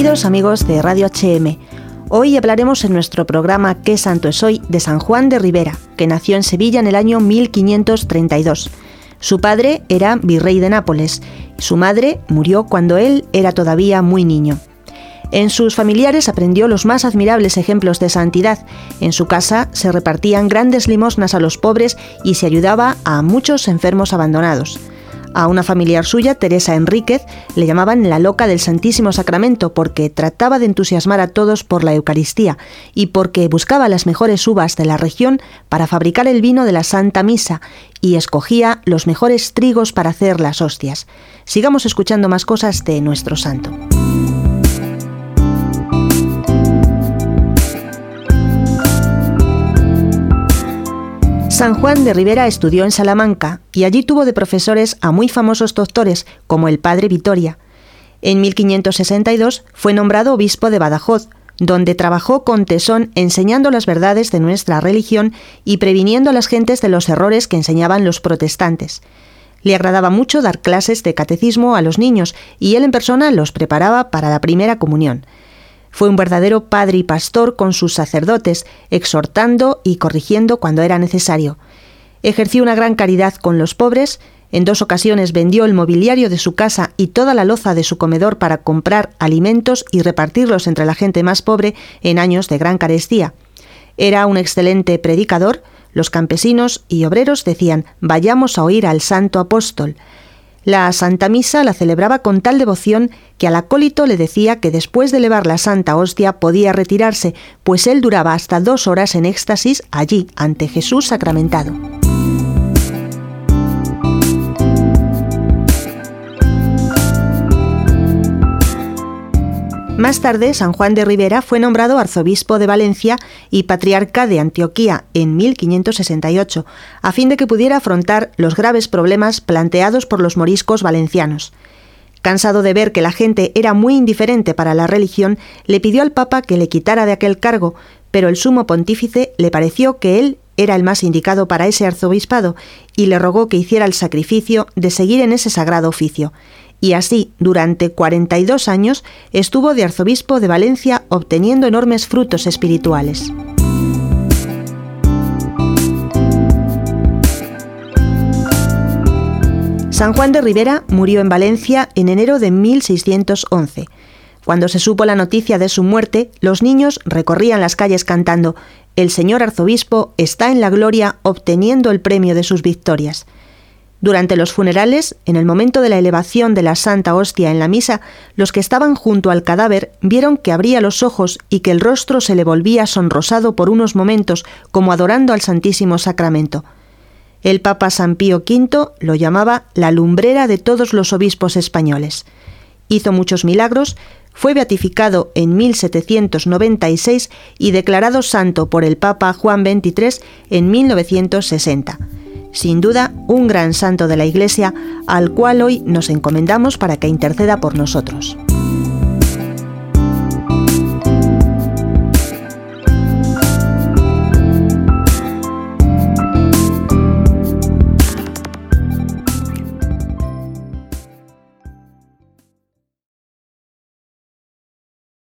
queridos amigos de Radio HM. Hoy hablaremos en nuestro programa ¿Qué santo es hoy? de San Juan de Rivera, que nació en Sevilla en el año 1532. Su padre era virrey de Nápoles, y su madre murió cuando él era todavía muy niño. En sus familiares aprendió los más admirables ejemplos de santidad. En su casa se repartían grandes limosnas a los pobres y se ayudaba a muchos enfermos abandonados. A una familiar suya, Teresa Enríquez, le llamaban la loca del Santísimo Sacramento porque trataba de entusiasmar a todos por la Eucaristía y porque buscaba las mejores uvas de la región para fabricar el vino de la Santa Misa y escogía los mejores trigos para hacer las hostias. Sigamos escuchando más cosas de nuestro santo. San Juan de Rivera estudió en Salamanca y allí tuvo de profesores a muy famosos doctores como el padre Vitoria. En 1562 fue nombrado obispo de Badajoz, donde trabajó con tesón enseñando las verdades de nuestra religión y previniendo a las gentes de los errores que enseñaban los protestantes. Le agradaba mucho dar clases de catecismo a los niños y él en persona los preparaba para la primera comunión. Fue un verdadero padre y pastor con sus sacerdotes, exhortando y corrigiendo cuando era necesario. Ejerció una gran caridad con los pobres, en dos ocasiones vendió el mobiliario de su casa y toda la loza de su comedor para comprar alimentos y repartirlos entre la gente más pobre en años de gran carestía. Era un excelente predicador, los campesinos y obreros decían vayamos a oír al santo apóstol. La Santa Misa la celebraba con tal devoción que al acólito le decía que después de elevar la Santa Hostia podía retirarse, pues él duraba hasta dos horas en éxtasis allí, ante Jesús sacramentado. Más tarde, San Juan de Rivera fue nombrado arzobispo de Valencia y patriarca de Antioquía en 1568, a fin de que pudiera afrontar los graves problemas planteados por los moriscos valencianos. Cansado de ver que la gente era muy indiferente para la religión, le pidió al Papa que le quitara de aquel cargo, pero el sumo pontífice le pareció que él era el más indicado para ese arzobispado y le rogó que hiciera el sacrificio de seguir en ese sagrado oficio y así durante 42 años estuvo de arzobispo de Valencia obteniendo enormes frutos espirituales. San Juan de Rivera murió en Valencia en enero de 1611. Cuando se supo la noticia de su muerte, los niños recorrían las calles cantando El señor arzobispo está en la gloria obteniendo el premio de sus victorias. Durante los funerales, en el momento de la elevación de la Santa Hostia en la misa, los que estaban junto al cadáver vieron que abría los ojos y que el rostro se le volvía sonrosado por unos momentos, como adorando al Santísimo Sacramento. El Papa San Pío V lo llamaba la lumbrera de todos los obispos españoles. Hizo muchos milagros, fue beatificado en 1796 y declarado santo por el Papa Juan XXIII en 1960 sin duda un gran santo de la Iglesia al cual hoy nos encomendamos para que interceda por nosotros.